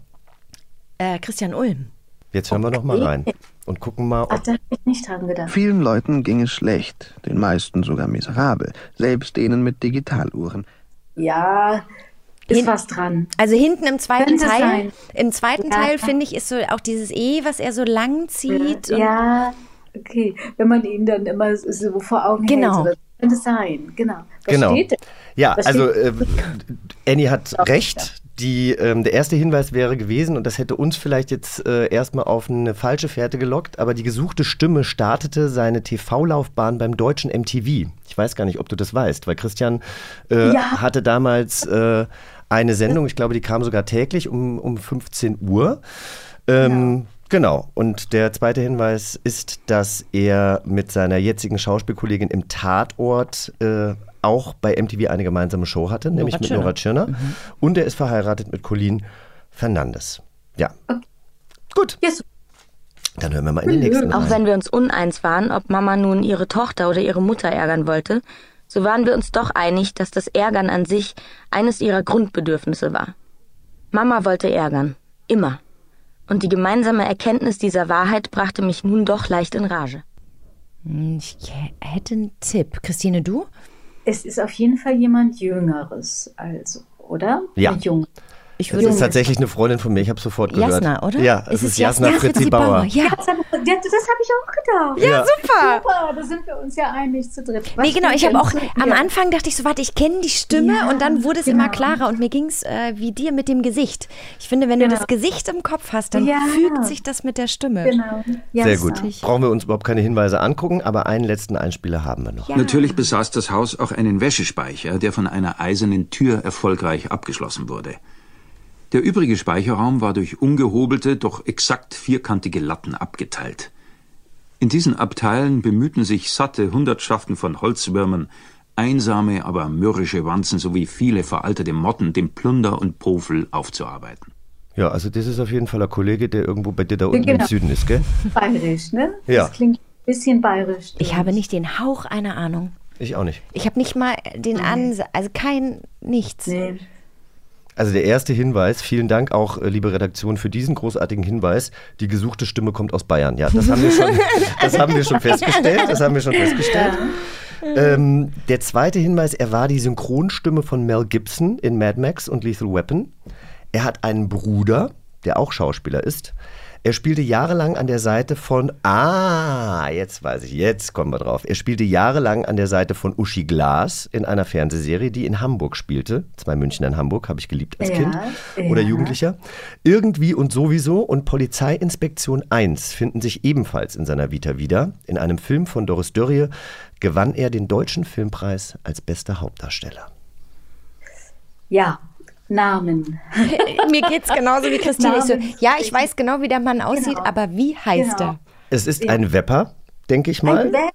Äh, Christian Ulm. jetzt hören wir noch mal rein und gucken mal, Ach, ob da habe ich nicht dran gedacht. Vielen Leuten ging es schlecht, den meisten sogar miserabel, selbst denen mit Digitaluhren. Ja, ist was dran. Also hinten im zweiten Könnte Teil, sein. im zweiten Ja. Teil finde ich, ist so auch dieses E, was er so lang zieht. und- Ja, okay. Wenn man ihn dann immer so vor Augen Genau. hält. Das könnte sein, genau. Was genau. Ja, Was also äh, Annie hat recht. Die, ähm, der erste Hinweis wäre gewesen, und das hätte uns vielleicht jetzt äh, erstmal auf eine falsche Fährte gelockt, aber die gesuchte Stimme startete seine TV-Laufbahn beim deutschen MTV. Ich weiß gar nicht, ob du das weißt, weil Christian äh, Ja. hatte damals äh, eine Sendung, ich glaube, die kam sogar täglich um, um 15 Uhr. Ähm, Genau. Und der zweite Hinweis ist, dass er mit seiner jetzigen Schauspielkollegin im Tatort äh, auch bei MTV eine gemeinsame Show hatte, nämlich mit Tschirner. Nora Tschirner. Und er ist verheiratet mit Colleen Fernandes. Ja. Gut. Yes. Dann hören wir mal in den nächsten Auch rein. wenn wir uns uneins waren, ob Mama nun ihre Tochter oder ihre Mutter ärgern wollte, so waren wir uns doch einig, dass das Ärgern an sich eines ihrer Grundbedürfnisse war. Mama wollte ärgern. Immer. Und die gemeinsame Erkenntnis dieser Wahrheit brachte mich nun doch leicht in Rage. Hm, Ich hätte einen Tipp. Christine, du? Es ist auf jeden Fall jemand Jüngeres, also, oder? Ja. Jung. Ich Das ist tatsächlich eine Freundin von mir, ich habe sofort gehört. Jasna, oder? Ja, es Ist ist, es Jasna, Jasna Fritzi Fritzi Bauer. Bauer? Ja. Ja, das habe ich auch gedacht. Ja, Ja. super. Super, da sind wir uns ja einig zu dritt. Was Nee, genau. Ich habe auch zu am? Anfang dachte ich so, warte, ich kenne die Stimme Ja, und dann wurde es genau. immer klarer und mir ging es äh, wie dir mit dem Gesicht. Ich finde, wenn du Genau. das Gesicht im Kopf hast, dann Ja. fügt sich das mit der Stimme. Genau. Sehr gut. Brauchen wir uns überhaupt keine Hinweise angucken, aber einen letzten Einspieler haben wir noch. Natürlich besaß das Haus auch einen Wäschespeicher, der von einer eisernen Tür erfolgreich abgeschlossen wurde. Der übrige Speicherraum war durch ungehobelte, doch exakt vierkantige Latten abgeteilt. In diesen Abteilen bemühten sich satte Hundertschaften von Holzwürmern, einsame, aber mürrische Wanzen sowie viele veraltete Motten, den Plunder und Pofel aufzuarbeiten. Ja, also das ist auf jeden Fall ein Kollege, der irgendwo bei dir da unten Genau. im Süden ist, gell? Bayerisch, ne? Ja. Das klingt ein bisschen bayerisch. Ich habe nicht den Hauch einer Ahnung. Ich auch nicht. Ich habe nicht mal den Ansatz, also kein, nichts. Nee. Also der erste Hinweis, vielen Dank auch, äh, liebe Redaktion, für diesen großartigen Hinweis. Die gesuchte Stimme kommt aus Bayern. Ja, das haben wir schon, das haben wir schon festgestellt. Das haben wir schon festgestellt. Ähm, der zweite Hinweis, er war die Synchronstimme von Mel Gibson in Mad Max und Lethal Weapon. Er hat einen Bruder, der auch Schauspieler ist. Er spielte jahrelang an der Seite von, ah, jetzt weiß ich, jetzt kommen wir drauf. Er spielte jahrelang an der Seite von Uschi Glas in einer Fernsehserie, die in Hamburg spielte. Zwei München in Hamburg, habe ich geliebt als Ja, Kind oder ja. Jugendlicher. Irgendwie und sowieso und Polizeiinspektion 1 finden sich ebenfalls in seiner Vita wieder. In einem Film von Doris Dörrie gewann er den Deutschen Filmpreis als bester Hauptdarsteller. Ja, Namen. Mir geht's genauso wie Christine. So, ja, ich weiß genau, wie der Mann aussieht, Genau. aber wie heißt Genau. er? Es ist ein Wepper, denke ich mal. Ein Wepper.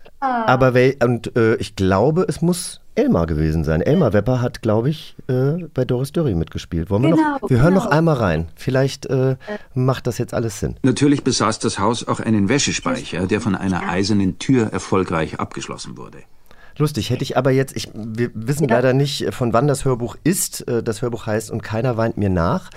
Aber wel, und äh, ich glaube, es muss Elmar gewesen sein. Elmar Wepper hat, glaube ich, äh, bei Doris Dörrie mitgespielt. Wollen wir Genau, noch? Wir hören genau. noch einmal rein. Vielleicht äh, macht das jetzt alles Sinn. Natürlich besaß das Haus auch einen Wäschespeicher, der von einer eisernen Tür erfolgreich abgeschlossen wurde. Lustig, hätte ich aber jetzt, ich, wir wissen leider nicht, äh, von wann das Hörbuch ist. Äh, Das Hörbuch heißt Und keiner weint mir nach.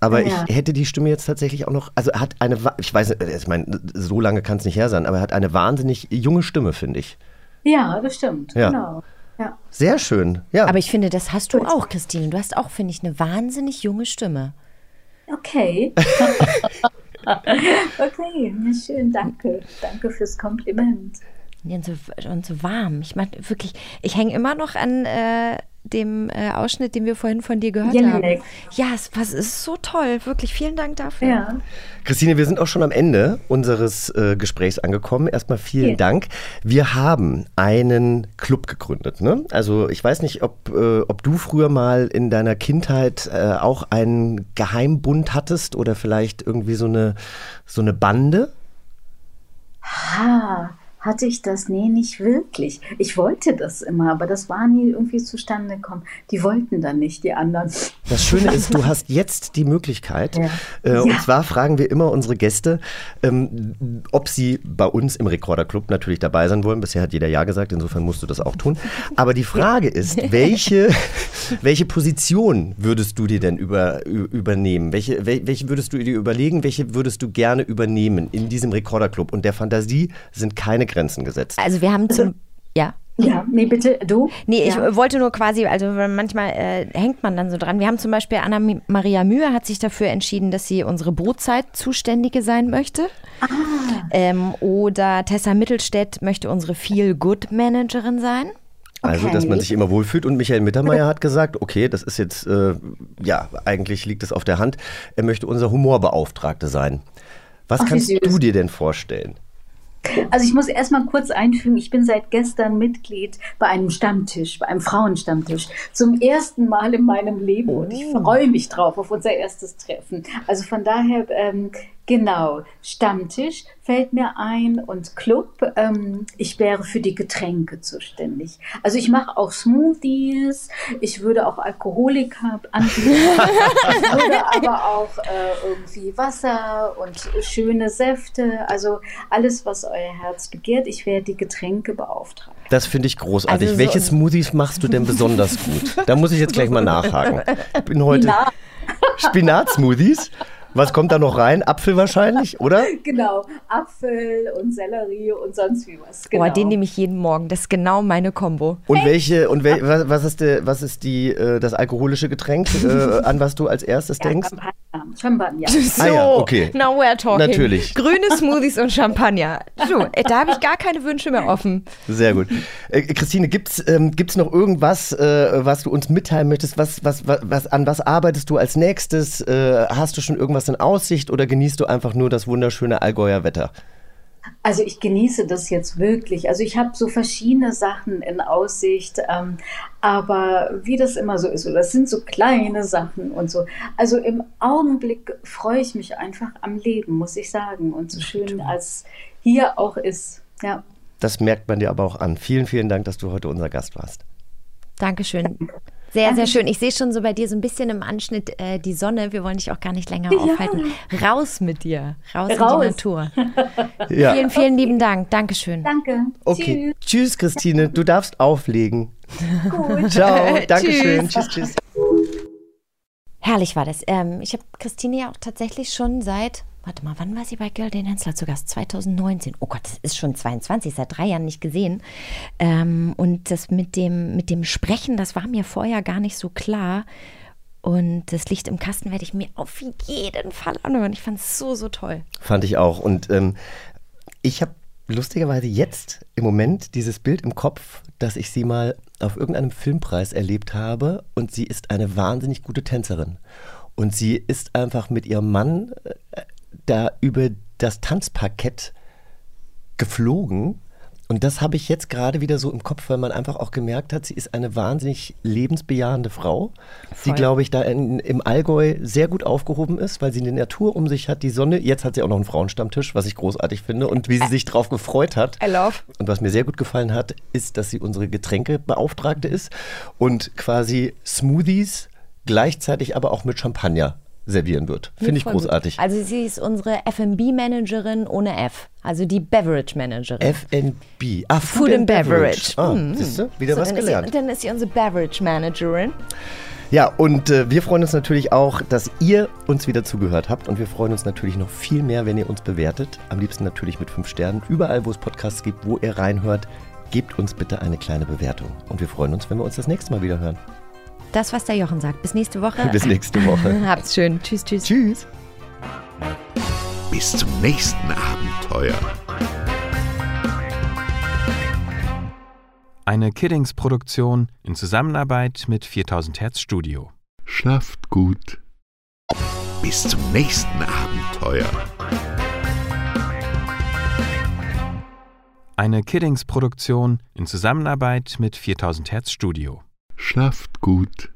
Aber Ja. ich hätte die Stimme jetzt tatsächlich auch noch, also er hat eine, wa- ich weiß, nicht, äh, ich meine, so lange kann es nicht her sein, aber er hat eine wahnsinnig junge Stimme, finde ich. Ja, das stimmt. Ja. Genau. Ja. Sehr schön, ja. Aber ich finde, das hast du auch, Christine. Du hast auch, finde ich, eine wahnsinnig junge Stimme. Okay. okay, ja, schön, danke. Danke fürs Kompliment. Und so, und so warm. Ich meine, wirklich, ich hänge immer noch an äh, dem äh, Ausschnitt, den wir vorhin von dir gehört Jelinek. haben. Ja, es, was ist so toll. Wirklich, vielen Dank dafür. Ja. Christine, wir sind auch schon am Ende unseres äh, Gesprächs angekommen. Erstmal vielen Ja. Dank. Wir haben einen Club gegründet. Ne? Also ich weiß nicht, ob, äh, ob du früher mal in deiner Kindheit äh, auch einen Geheimbund hattest oder vielleicht irgendwie so eine, so eine Bande. Ha, hatte ich das? Nee, nicht wirklich. Ich wollte das immer, aber das war nie irgendwie zustande gekommen. Die wollten dann nicht, die anderen. Das Schöne ist, du hast jetzt die Möglichkeit. Ja. Äh, Und Ja. zwar fragen wir immer unsere Gäste, ähm, ob sie bei uns im Rekorderclub natürlich dabei sein wollen. Bisher hat jeder Ja gesagt, insofern musst du das auch tun. Aber die Frage ist, welche, welche Position würdest du dir denn über, übernehmen? Welche, wel- welche würdest du dir überlegen? Welche würdest du gerne übernehmen in diesem Rekorderclub? Und der Fantasie sind keine Grenzen gesetzt. Also wir haben zum... Ja. Ja, nee, bitte, du? Nee, ich Ja. wollte nur quasi, also manchmal äh, hängt man dann so dran. Wir haben zum Beispiel Anna-Maria Mühe hat sich dafür entschieden, dass sie unsere Brotzeit-Zuständige sein möchte. Ähm, oder Tessa Mittelstädt möchte unsere Feel-Good-Managerin sein. Also, dass man sich immer wohlfühlt. Und Michael Mittermeier hat gesagt, okay, das ist jetzt, äh, ja, eigentlich liegt es auf der Hand. Er möchte unser Humorbeauftragte sein. Was Ach, kannst du dir denn vorstellen? Also ich muss erstmal kurz einfügen, ich bin seit gestern Mitglied bei einem Stammtisch, bei einem Frauenstammtisch. Zum ersten Mal in meinem Leben und ich freue mich drauf auf unser erstes Treffen. Also von daher, ähm, genau, Stammtisch fällt mir ein und Club, ähm, ich wäre für die Getränke zuständig. Also ich mache auch Smoothies, ich würde auch Alkoholiker anbieten, ich würde aber auch äh, irgendwie Wasser und schöne Säfte, also alles, was euer Herz begehrt. Ich wäre die Getränke beauftragt. Das finde ich großartig. Also so- Welche Smoothies machst du denn besonders gut? Da muss ich jetzt gleich mal nachhaken. Ich bin heute Spinat. Spinat-Smoothies. Was kommt da noch rein? Apfel wahrscheinlich, oder? Genau, Apfel und Sellerie und sonst wie was. Genau. Boah, den nehme ich jeden Morgen. Das ist genau meine Kombo. Und welche und wel, was, was ist der, was ist die äh, das alkoholische Getränk, äh, an was du als erstes ja, denkst? Champagner. Champagner. So, Ah ja, okay. now we're talking. Natürlich. Grüne Smoothies und Champagner. So, äh, da habe ich gar keine Wünsche mehr offen. Sehr gut. Äh, Christine, gibt's ähm, gibt's noch irgendwas, äh, was du uns mitteilen möchtest? Was, was, was, was, an was arbeitest du als nächstes? Äh, hast du schon irgendwas in Aussicht oder genießt du einfach nur das wunderschöne Allgäuer Wetter? Also ich genieße das jetzt wirklich. Also ich habe so verschiedene Sachen in Aussicht, ähm, aber wie das immer so ist, so, das sind so kleine Sachen und so. Also im Augenblick freue ich mich einfach am Leben, muss ich sagen. Und so schön als hier auch ist. Ja. Das merkt man dir aber auch an. Vielen, vielen Dank, dass du heute unser Gast warst. Dankeschön. Sehr, sehr schön. Ich sehe schon so bei dir so ein bisschen im Anschnitt äh, die Sonne. Wir wollen dich auch gar nicht länger Ja. aufhalten. Raus mit dir. Raus, in Raus. die Natur. Ja. Vielen, vielen lieben Dank. Dankeschön. Danke. Okay. Tschüss, Christine. Du darfst auflegen. Gut. Ciao. Dankeschön. Tschüss. Tschüss, tschüss. Herrlich war das. Ähm, ich habe Christine ja auch tatsächlich schon seit, warte mal, wann war sie bei Geraldine Hensler zu Gast? 2019. Oh Gott, das ist schon 22, seit drei Jahren nicht gesehen. Ähm, und das mit dem, mit dem Sprechen, das war mir vorher gar nicht so klar. Und das Licht im Kasten werde ich mir auf jeden Fall anhören. Ich fand es so, so toll. Fand ich auch. Und ähm, ich habe lustigerweise jetzt im Moment dieses Bild im Kopf, dass ich sie mal auf irgendeinem Filmpreis erlebt habe. Und sie ist eine wahnsinnig gute Tänzerin. Und sie ist einfach mit ihrem Mann äh, da über das Tanzparkett geflogen. Und das habe ich jetzt gerade wieder so im Kopf, weil man einfach auch gemerkt hat, sie ist eine wahnsinnig lebensbejahende Frau, die, Voll. glaube ich, da in, im Allgäu sehr gut aufgehoben ist, weil sie die Natur um sich hat, die Sonne. Jetzt hat sie auch noch einen Frauenstammtisch, was ich großartig finde und wie sie sich drauf gefreut hat. I love. Und was mir sehr gut gefallen hat, ist, dass sie unsere Getränkebeauftragte ist und quasi Smoothies gleichzeitig aber auch mit Champagner servieren wird. Finde ich Voll gut. großartig. Also sie ist unsere F&B-Managerin ohne F. Also die Beverage-Managerin. F&B. Ah, Food and Beverage. Ah, Mhm. siehst du? Wieder So, was dann gelernt. Ist sie, dann ist sie unsere Beverage-Managerin. Ja, und äh, wir freuen uns natürlich auch, dass ihr uns wieder zugehört habt. Und wir freuen uns natürlich noch viel mehr, wenn ihr uns bewertet. Am liebsten natürlich mit fünf Sternen. Überall, wo es Podcasts gibt, wo ihr reinhört, gebt uns bitte eine kleine Bewertung. Und wir freuen uns, wenn wir uns das nächste Mal wieder hören. Das, was der Jochen sagt. Bis nächste Woche. Bis nächste Woche. Habt's schön. Tschüss, tschüss. Tschüss. Bis zum nächsten Abenteuer. Eine Kiddings-Produktion in Zusammenarbeit mit 4000 Hertz Studio. Schlaft gut. Bis zum nächsten Abenteuer. Eine Kiddings-Produktion in Zusammenarbeit mit 4000 Hertz Studio. Schlaft gut.